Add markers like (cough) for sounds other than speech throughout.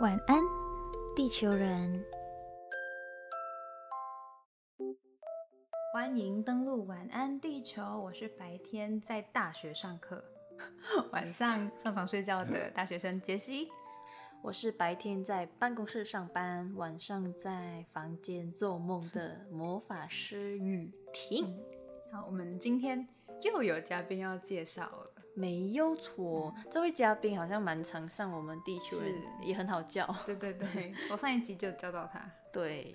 晚安，地球人。欢迎登录晚安地球。我是白天在大学上课，(laughs) 晚上上床睡觉的 (laughs) 大学生杰西。我是白天在办公室上班，晚上在房间做梦的魔法师雨婷。好，我们今天又有嘉宾要介绍了。没有错，这位嘉宾好像蛮常上我们地球人，也很好叫。对对对，(laughs) 我上一集就叫到他。对，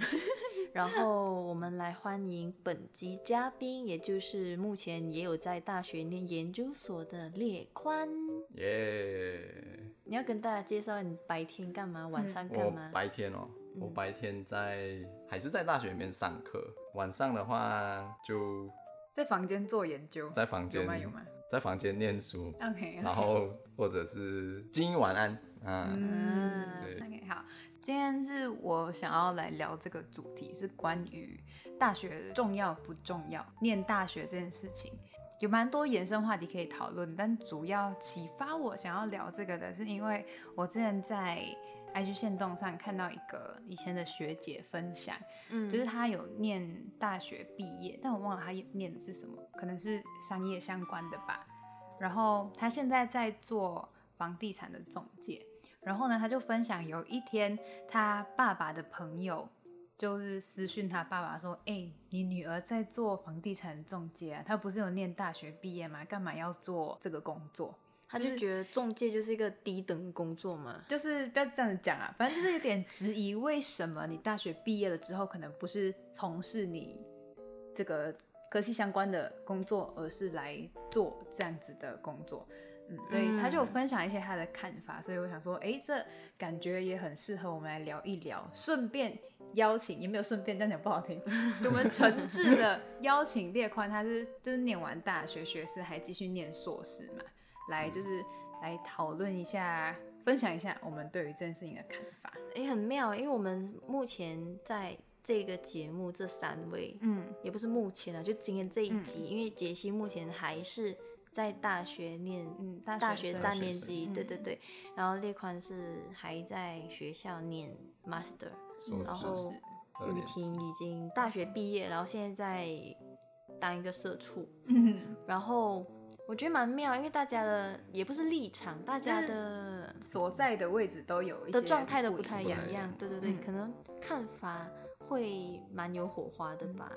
然后我们来欢迎本集嘉宾，也就是目前也有在大学念研究所的列宽。耶！你要跟大家介绍你白天干嘛，晚上干嘛？白天哦，我白天在还是在大学里面上课，晚上的话就在房间做研究，在房间有吗？有吗？在房间念书，OK，然后或者是今晚安，嗯，对，OK，好，今天是我想要来聊这个主题，是关于大学重要不重要，念大学这件事情，有蛮多延伸话题可以讨论，但主要启发我想要聊这个的是，因为我之前在 IG 线动上看到一个以前的学姐分享，嗯，就是她有念大学毕业，但我忘了她念的是什么，可能是商业相关的吧。然后她现在在做房地产的中介。然后呢，她就分享有一天她爸爸的朋友就是私讯她爸爸说：“哎，你女儿在做房地产中介啊？她不是有念大学毕业吗？干嘛要做这个工作？”他就觉得中介就是一个低等工作嘛，就是不要这样子讲啊，反正就是有点质疑，为什么你大学毕业了之后，可能不是从事你这个科系相关的工作，而是来做这样子的工作。嗯，所以他就分享一些他的看法，所以我想说，哎，这感觉也很适合我们来聊一聊，顺便邀请，也没有顺便，但讲不好听，(laughs) 我们诚挚的邀请列宽，他是就是念完大学学士，还继续念硕士嘛。来就是来讨论一下，分享一下我们对于这件事情的看法。哎，很妙，因为我们目前在这个节目这三位，嗯，也不是目前啊，就今天这一集，因为杰西目前还是在大学念，嗯，大学三年级，对对对。然后列宽是还在学校念 master，然后雨婷已经大学毕业，然后现在在当一个社畜，嗯，然后。我觉得蛮妙，因为大家的也不是立场，大家的所在的位置都有一些的状态都不太一样。对对对，可能看法会蛮有火花的吧。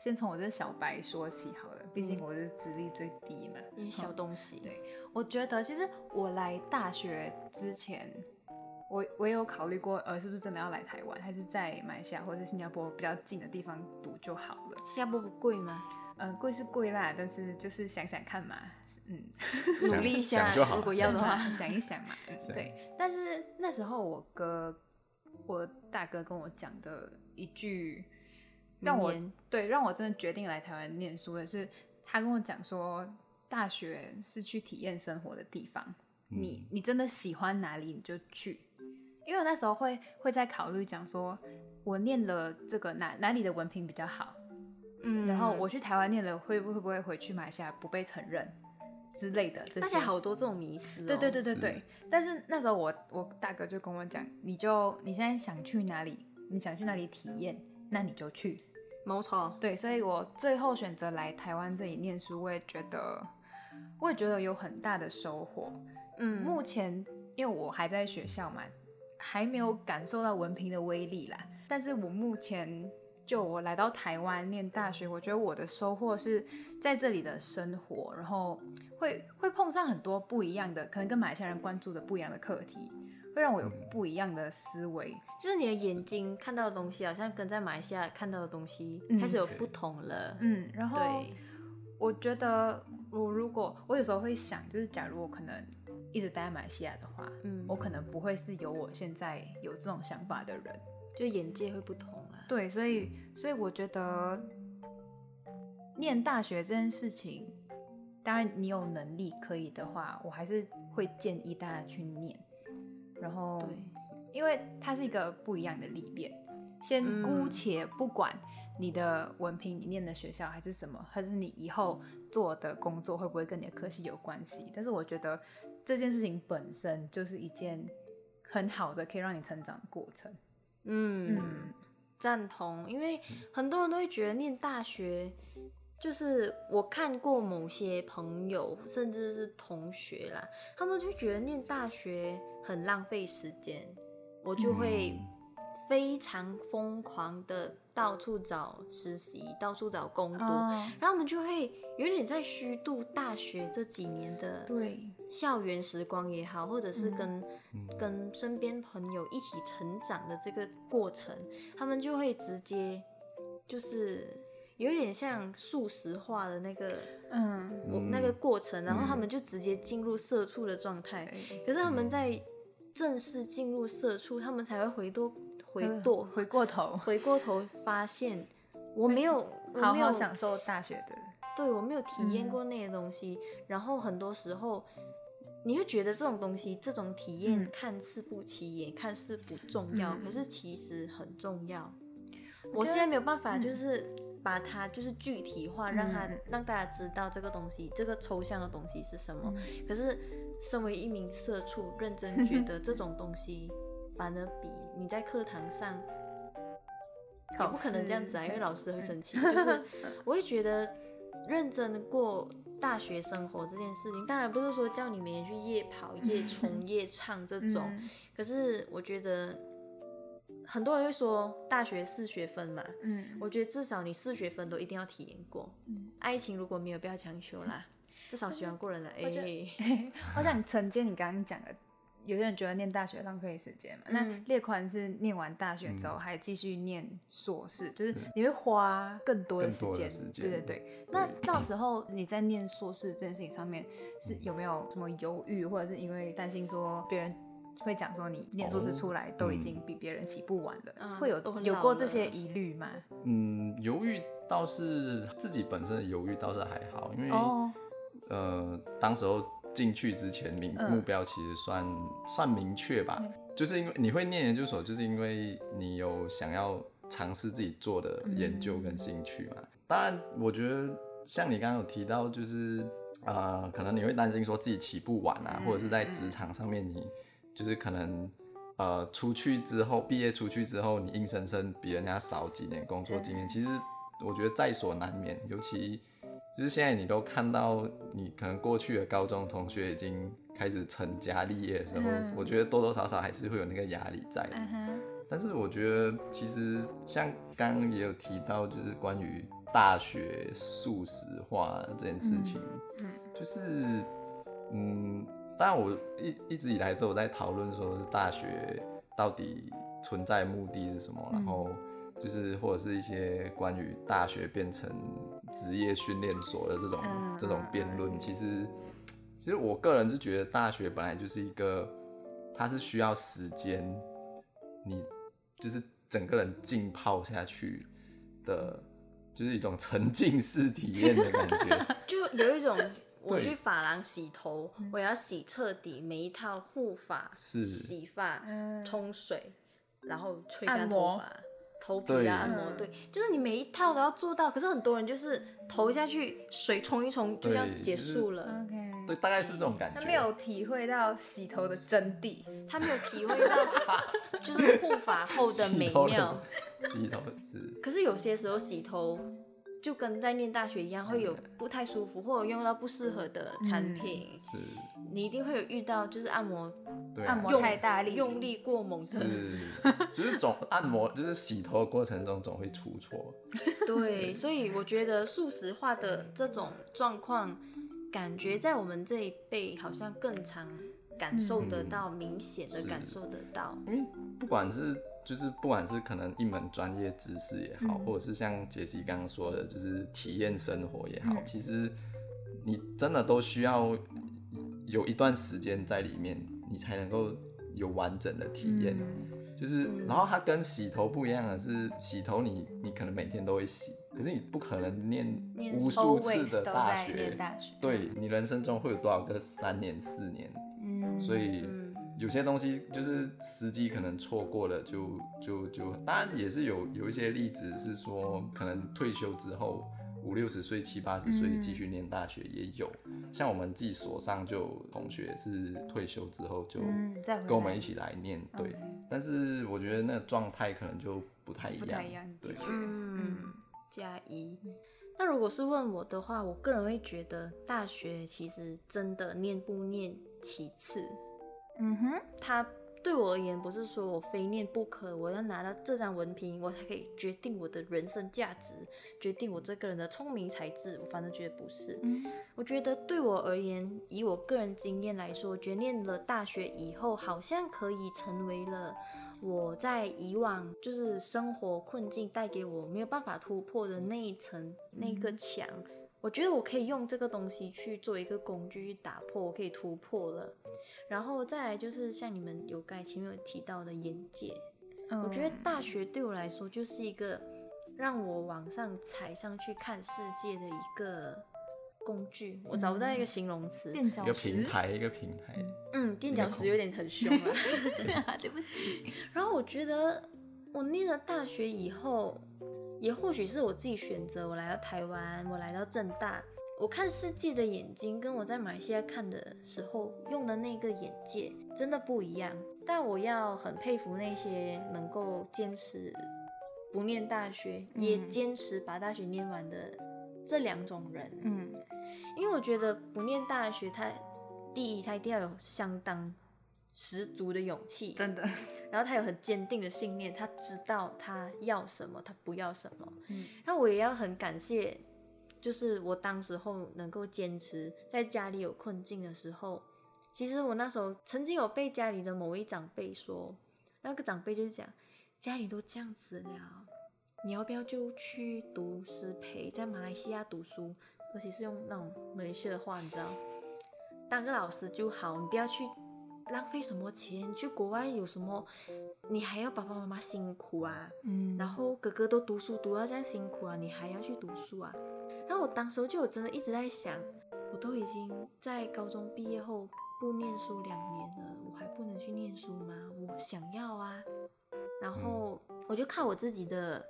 先从我这小白说起好了，毕竟我是资历最低嘛一，小东西。对，我觉得其实我来大学之前，我我有考虑过，呃，是不是真的要来台湾，还是在马来西亚或者是新加坡比较近的地方读就好了。新加坡不贵吗？嗯，贵是贵啦，但是就是想想看嘛，嗯，(laughs) 努力一下，如果要的话，想一想嘛，对。但是那时候我哥，我大哥跟我讲的一句，让我对让我真的决定来台湾念书的是，他跟我讲说，大学是去体验生活的地方，你你真的喜欢哪里你就去，因为我那时候会会在考虑讲说，我念了这个哪哪里的文凭比较好。嗯，然后我去台湾念了，会不会不会回去马来西亚不被承认之类的？而且好多这种迷思。对对对对对。但是那时候我我大哥就跟我讲，你就你现在想去哪里，你想去哪里体验，那你就去。没错。对，所以我最后选择来台湾这里念书，我也觉得，我也觉得有很大的收获。嗯，目前因为我还在学校嘛，还没有感受到文凭的威力啦。但是我目前。就我来到台湾念大学，我觉得我的收获是在这里的生活，然后会会碰上很多不一样的，可能跟马来西亚人关注的不一样的课题，会让我有不一样的思维。就是你的眼睛看到的东西，好像跟在马来西亚看到的东西开始有不同了。嗯，然后我觉得我如果我有时候会想，就是假如我可能一直待在马来西亚的话，嗯，我可能不会是有我现在有这种想法的人。就眼界会不同啊。对，所以所以我觉得念大学这件事情，当然你有能力可以的话，我还是会建议大家去念。然后，对，因为它是一个不一样的历练。先姑且不管你的文凭，你念的学校还是什么，还是你以后做的工作会不会跟你的科系有关系，但是我觉得这件事情本身就是一件。很好的可以让你成长的过程。嗯，赞同，因为很多人都会觉得念大学，就是我看过某些朋友甚至是同学啦，他们就觉得念大学很浪费时间，我就会。非常疯狂的到处找实习，到处找工作，然后我们就会有点在虚度大学这几年的对校园时光也好，或者是跟跟身边朋友一起成长的这个过程，他们就会直接就是有点像素食化的那个嗯，我那个过程，然后他们就直接进入社畜的状态。可是他们在正式进入社畜，他们才会回多。回过回过头，回过头发现 (laughs) 我没有好好享受大学的，对我没有体验过那些东西。然后很多时候你会觉得这种东西，这种体验看似不起眼，看似不重要，可是其实很重要。我现在没有办法，就是把它就是具体化，让它让大家知道这个东西，这个抽象的东西是什么。可是身为一名社畜，认真 (laughs) 觉得这种东西。反而比你在课堂上，也不可能这样子啊，因为老师会生气。就是 (laughs) 我会觉得认真过大学生活这件事情，当然不是说叫你每天去夜跑、(laughs) 夜冲、夜唱这种。可是我觉得很多人会说大学四学分嘛，嗯，我觉得至少你四学分都一定要体验过。嗯，爱情如果没有，不要强求啦，至少喜欢过人的。哎，(laughs) 我想承接你刚刚讲的。有些人觉得念大学浪费时间嘛？那列宽是念完大学之后还继续念硕士，就是你会花更多的时间。对对对。那到时候你在念硕士这件事情上面是有没有什么犹豫，或者是因为担心说别人会讲说你念硕士出来都已经比别人起步晚了，会有有过这些疑虑吗？嗯，犹豫倒是自己本身的犹豫倒是还好，因为呃，当时候。进去之前，明目标其实算算明确吧，就是因为你会念研究所，就是因为你有想要尝试自己做的研究跟兴趣嘛。当然，我觉得像你刚刚有提到，就是呃，可能你会担心说自己起步晚啊，或者是在职场上面，你就是可能呃出去之后，毕业出去之后，你硬生生比人家少几年工作经验。其实我觉得在所难免，尤其。就是现在，你都看到你可能过去的高中同学已经开始成家立业的时候，我觉得多多少少还是会有那个压力在。但是我觉得其实像刚刚也有提到，就是关于大学素食化这件事情，就是嗯，当然我一一直以来都有在讨论，说是大学到底存在目的是什么，然后。就是或者是一些关于大学变成职业训练所的这种这种辩论，其实其实我个人是觉得大学本来就是一个，它是需要时间，你就是整个人浸泡下去的，就是一种沉浸式体验的感觉。(laughs) 就有一种我去发廊洗头，我要洗彻底，每一套护发、洗发、冲水，然后吹干头发。头皮啊，按摩对，就是你每一套都要做到。可是很多人就是投下去，水冲一冲就这样结束了。OK，对，大概是这种感觉。他没有体会到洗头的真谛，他没有体会到 (laughs) 就是护发后的美妙。(laughs) 洗头是。(laughs) 可是有些时候洗头。就跟在念大学一样，会有不太舒服，或者用到不适合的产品。是，你一定会有遇到，就是按摩，按摩太大力，用力过猛的。是，(laughs) 就是总按摩，就是洗头的过程中总会出错。对，所以我觉得素食化的这种状况，感觉在我们这一辈好像更常感受得到，明显的感受得到。因为不管是。就是不管是可能一门专业知识也好，或者是像杰西刚刚说的，就是体验生活也好，其实你真的都需要有一段时间在里面，你才能够有完整的体验。就是，然后它跟洗头不一样的是，洗头你你可能每天都会洗，可是你不可能念无数次的大学，对你人生中会有多少个三年四年？嗯，所以。有些东西就是时机可能错过了，就就就，当然也是有有一些例子是说，可能退休之后五六十岁、七八十岁继续念大学也有。像我们自己所上就同学是退休之后就跟我们一起来念，对。但是我觉得那个状态可能就不太一样，对。嗯，加一。那如果是问我的话，我个人会觉得大学其实真的念不念其次。嗯哼，他。对我而言，不是说我非念不可，我要拿到这张文凭，我才可以决定我的人生价值，决定我这个人的聪明才智。我反正觉得不是。我觉得对我而言，以我个人经验来说，我觉得念了大学以后，好像可以成为了我在以往就是生活困境带给我没有办法突破的那一层那个墙。我觉得我可以用这个东西去做一个工具去打破，我可以突破了。然后再来就是像你们有刚才前面有提到的眼界，我觉得大学对我来说就是一个让我往上踩上去看世界的一个工具。我找不到一个形容词，一个平台，一个平台。嗯，垫脚石有点很凶了，(laughs) (laughs) 对不起。(laughs) 然后我觉得我念了大学以后。也或许是我自己选择，我来到台湾，我来到正大，我看世界的眼睛跟我在马来西亚看的时候用的那个眼界真的不一样。但我要很佩服那些能够坚持不念大学，也坚持把大学念完的这两种人。嗯，因为我觉得不念大学，他第一他一定要有相当。十足的勇气，真的。(laughs) 然后他有很坚定的信念，他知道他要什么，他不要什么。嗯。然后我也要很感谢，就是我当时候能够坚持，在家里有困境的时候，其实我那时候曾经有被家里的某位长辈说，那个长辈就是讲，家里都这样子了，你要不要就去读师培，在马来西亚读书，而且是用那种马来西亚的话，你知道，当个老师就好，你不要去。浪费什么钱？去国外有什么？你还要爸爸妈妈辛苦啊？嗯，然后哥哥都读书读到这样辛苦啊，你还要去读书啊？然后我当时就我真的一直在想，我都已经在高中毕业后不念书两年了，我还不能去念书吗？我想要啊！然后我就靠我自己的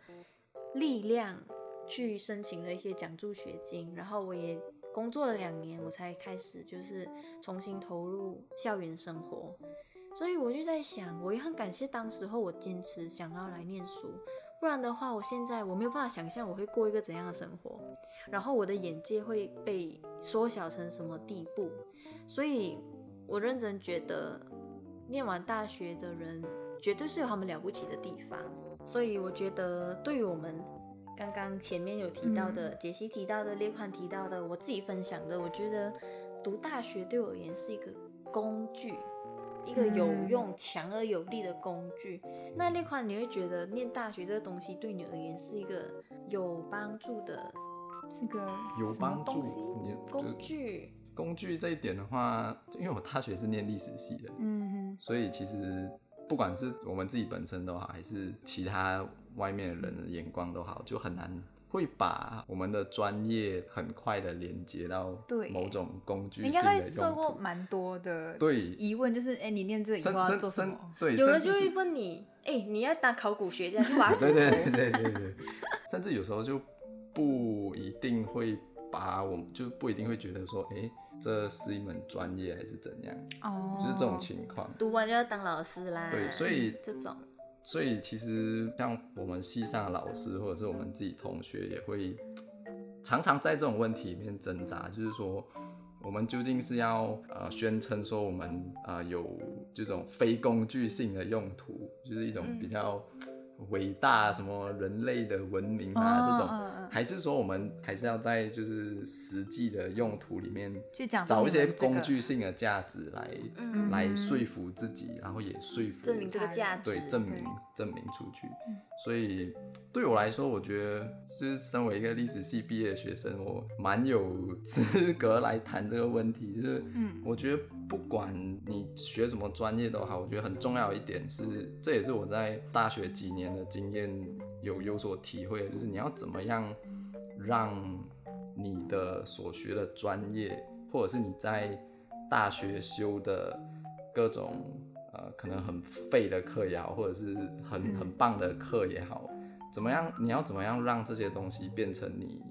力量去申请了一些奖助学金，然后我也。工作了两年，我才开始就是重新投入校园生活，所以我就在想，我也很感谢当时候我坚持想要来念书，不然的话，我现在我没有办法想象我会过一个怎样的生活，然后我的眼界会被缩小成什么地步，所以我认真觉得，念完大学的人绝对是有他们了不起的地方，所以我觉得对于我们。刚刚前面有提到的，杰西提到的，列宽提到的，我自己分享的，我觉得读大学对我而言是一个工具，一个有用、强而有力的工具。那列宽，你会觉得念大学这个东西对你而言是一个有帮助的，这个有帮助工具？工具这一点的话，因为我大学是念历史系的，嗯哼，所以其实不管是我们自己本身的话，还是其他。外面的人的眼光都好，就很难会把我们的专业很快的连接到某种工具。应该会受过蛮多的对疑问，就是哎，你念这个以后要做什么？对，有人就会问你，哎，你要当考古学家去挖 (laughs) 对对对 (laughs) 对对，甚至有时候就不一定会把我们，就不一定会觉得说，哎，这是一门专业还是怎样？哦，就是这种情况。读完就要当老师啦。对，所以这种。所以其实像我们系上的老师，或者是我们自己同学，也会常常在这种问题里面挣扎，就是说，我们究竟是要呃宣称说我们呃有这种非工具性的用途，就是一种比较。伟大什么人类的文明啊，这种，还是说我们还是要在就是实际的用途里面去讲找一些工具性的价值来来说服自己，然后也说服证明这个价值，对证明证明出去。所以对我来说，我觉得就是身为一个历史系毕业的学生，我蛮有资格来谈这个问题。就是，嗯，我觉得不管你学什么专业都好，我觉得很重要一点是，这也是我在大学几年。的经验有有所体会，就是你要怎么样让你的所学的专业，或者是你在大学修的各种呃可能很废的课也好，或者是很很棒的课也好，怎么样？你要怎么样让这些东西变成你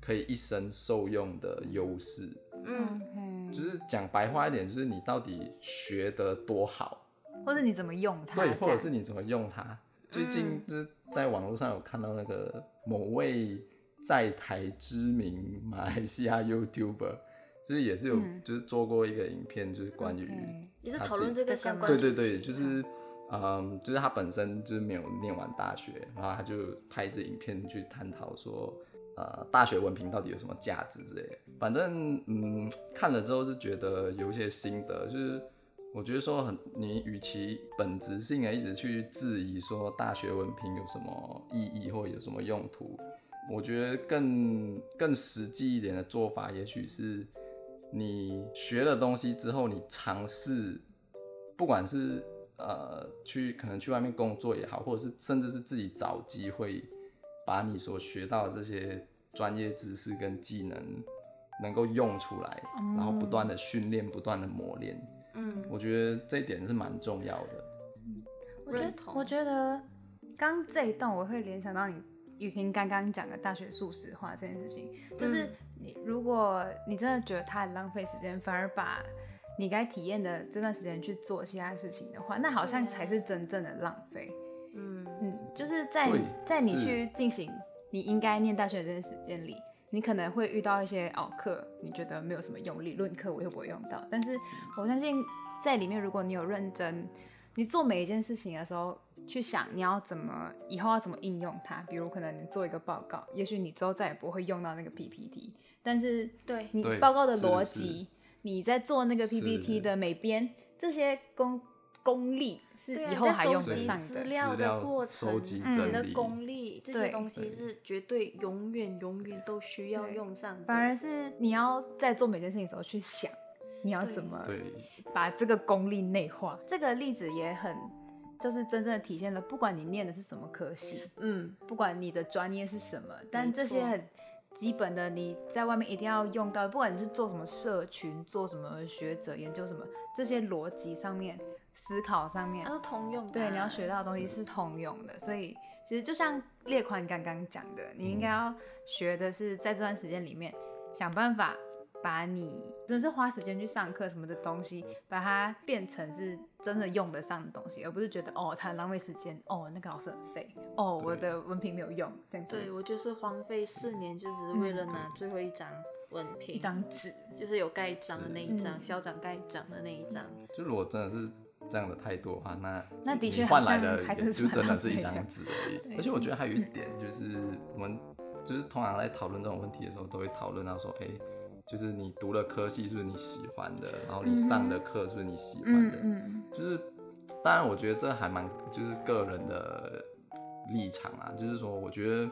可以一生受用的优势。嗯，就是讲白话一点，就是你到底学得多好，或者你怎么用它？对，或者是你怎么用它？最近就是在网络上有看到那个某位在台知名马来西亚 YouTuber，就是也是有就是做过一个影片，就是关于也是讨论这个相关。对对对，就是嗯，就是他本身就是没有念完大学，然后他就拍这影片去探讨说。呃，大学文凭到底有什么价值之类的？反正嗯，看了之后是觉得有一些心得，就是我觉得说很，你与其本质性的一直去质疑说大学文凭有什么意义或有什么用途，我觉得更更实际一点的做法，也许是你学了东西之后，你尝试，不管是呃去可能去外面工作也好，或者是甚至是自己找机会。把你所学到的这些专业知识跟技能能够用出来，然后不断的训练，不断的磨练。嗯，我觉得这一点是蛮重要的。我觉得，我觉得刚这一段我会联想到你雨婷刚刚讲的大学素食化这件事情，就是你如果你真的觉得它很浪费时间，反而把你该体验的这段时间去做其他事情的话，那好像才是真正的浪费。嗯。嗯，就是在在你去进行你应该念大学的这段时间里，你可能会遇到一些哦课，你觉得没有什么用，理论课我又不会用到。但是我相信在里面，如果你有认真，你做每一件事情的时候，去想你要怎么以后要怎么应用它。比如可能你做一个报告，也许你之后再也不会用到那个 PPT，但是对你报告的逻辑，你在做那个 PPT 的每边这些功功力。是以后还用得上的资料的过程，你的功力这些东西是绝对永远永远都需要用上。反而是你要在做每件事情的时候去想，你要怎么把这个功力内化。这个例子也很，就是真正的体现了，不管你念的是什么科系，嗯，不管你的专业是什么，但这些很基本的你在外面一定要用到，不管你是做什么社群，做什么学者研究什么，这些逻辑上面。思考上面，它是通用的。对，你要学到的东西是通用的，所以其实就像列宽刚刚讲的，你应该要学的是在这段时间里面想办法把你真的是花时间去上课什么的东西，把它变成是真的用得上的东西，而不是觉得哦它很浪费时间，哦那个老师很废，哦我的文凭没有用这样子。对我就是荒废四年，就只是为了拿最后一张文凭，一张纸，就是有盖章的那一张，校长盖章的那一张。就如果真的是。这样的态度的话，那那的确换来的也就真的是一张纸而已。而且我觉得还有一点就是，我们就是通常在讨论这种问题的时候，都会讨论到说，哎，就是你读的科系是不是你喜欢的，然后你上的课是不是你喜欢的？嗯就是，当然我觉得这还蛮就是个人的立场啊，就是说，我觉得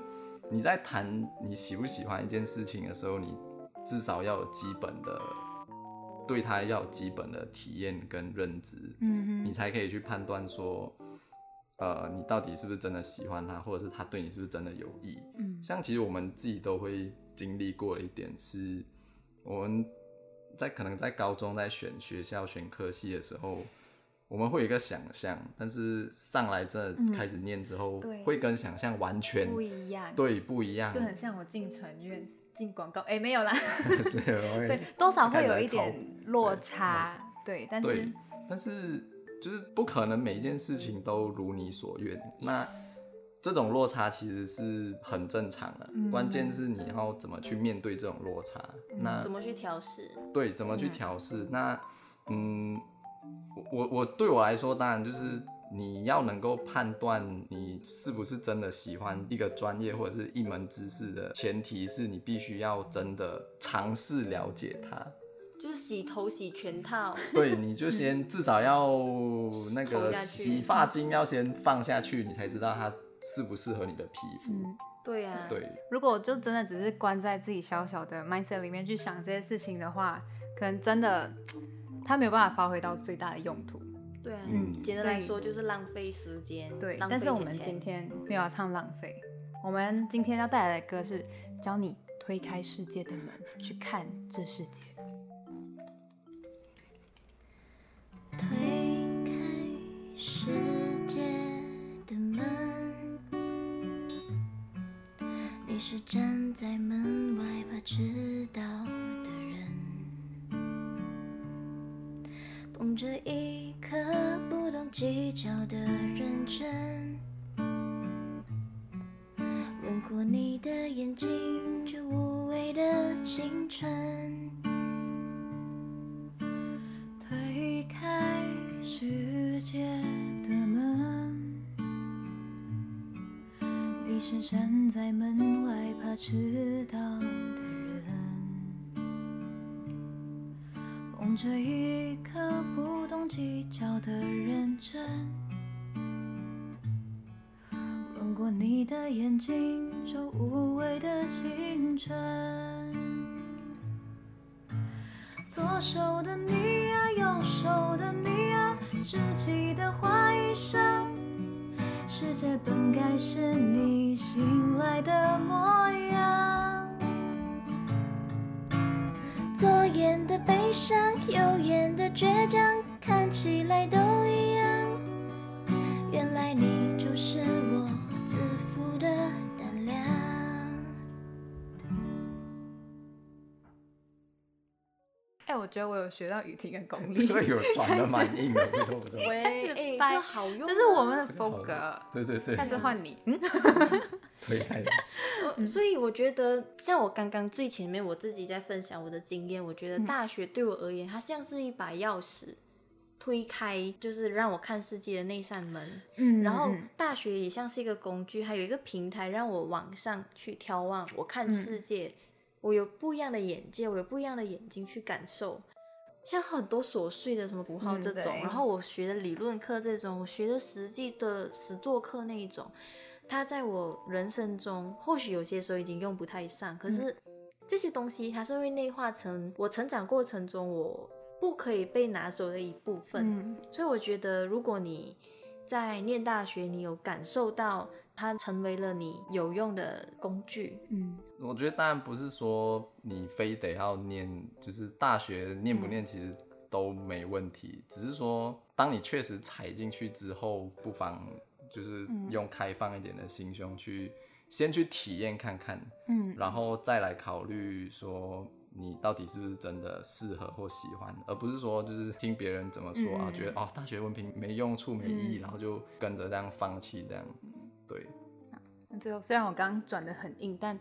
你在谈你喜不喜欢一件事情的时候，你至少要有基本的。对他要基本的体验跟认知，嗯你才可以去判断说，呃，你到底是不是真的喜欢他，或者是他对你是不是真的有益。嗯，像其实我们自己都会经历过的一点是，我们在可能在高中在选学校选科系的时候，我们会有一个想象，但是上来真的开始念之后，会跟想象完全不一样，对，不一样，就很像我进传院。进广告。哎，没有啦，(laughs) 对，多少会有一点落差，对，但是但是就是不可能每一件事情都如你所愿，那这种落差其实是很正常的，关键是你要怎么去面对这种落差，那怎么去调试？对，怎么去调试？那嗯，我我对我来说，当然就是。你要能够判断你是不是真的喜欢一个专业或者是一门知识的前提是你必须要真的尝试了解它，就是洗头洗全套。对，你就先至少要那个 (laughs) 洗发精要先放下去，你才知道它适不适合你的皮肤。对呀，对。如果就真的只是关在自己小小的 mindset 里面去想这些事情的话，可能真的它没有办法发挥到最大的用途。对，嗯，简单来说就是浪费时间。对，但是我们今天没有要唱浪费，我们今天要带来的歌是教你推开世界的门，去看这世界。推开世界的门。你是站在门外怕迟到的人。捧着一。颗不懂计较的认真。吻过你的眼睛，就无畏的青春。手的你啊，右手的你啊，只记得画一生。世界本该是你醒来的模样。左眼的悲伤，右眼的倔强，看起来都一样。原来你我觉得我有学到雨婷的功力，对，(laughs) 有转的蛮硬的，(laughs) 没错没错。喂，哎，这好用，这是我们的风格。对对对，开始换你。(laughs) 推开。所以我觉得，像我刚刚最前面我自己在分享我的经验，我觉得大学对我而言，它像是一把钥匙，推开就是让我看世界的那扇门。嗯。然后大学也像是一个工具，还有一个平台，让我往上去眺望，我看世界。我有不一样的眼界，我有不一样的眼睛去感受，像很多琐碎的什么符号这种，然后我学的理论课这种，我学的实际的实作课那一种，它在我人生中或许有些时候已经用不太上，可是这些东西它是会内化成我成长过程中我不可以被拿走的一部分，所以我觉得如果你在念大学，你有感受到。它成为了你有用的工具。嗯，我觉得当然不是说你非得要念，就是大学念不念其实都没问题，只是说当你确实踩进去之后，不妨就是用开放一点的心胸去先去体验看看，嗯，然后再来考虑说你到底是不是真的适合或喜欢，而不是说就是听别人怎么说啊，觉得哦大学文凭没用处没意义，然后就跟着这样放弃这样。对，那最后虽然我刚刚转的很硬，但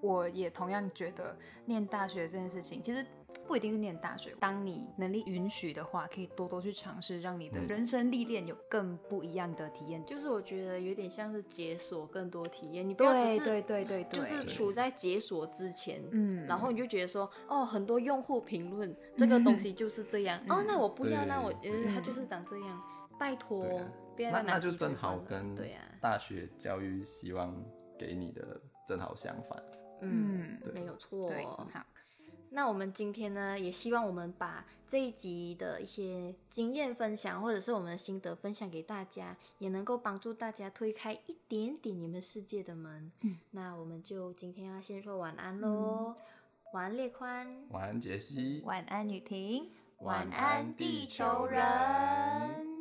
我也同样觉得念大学这件事情，其实不一定是念大学。当你能力允许的话，可以多多去尝试，让你的人生历练有更不一样的体验。就是我觉得有点像是解锁更多体验，你不要只是对对对对，就是处在解锁之前，嗯，然后你就觉得说，哦，很多用户评论这个东西就是这样，哦，那我不要，那我呃，它就是长这样，拜托。那那就正好跟大学教育希望给你的正好相反。嗯，没有错。好，那我们今天呢，也希望我们把这一集的一些经验分享，或者是我们的心得分享给大家，也能够帮助大家推开一点点你们世界的门。嗯，那我们就今天要先说晚安喽。晚安，列宽。晚安，杰西。晚安，雨婷。晚安，地球人。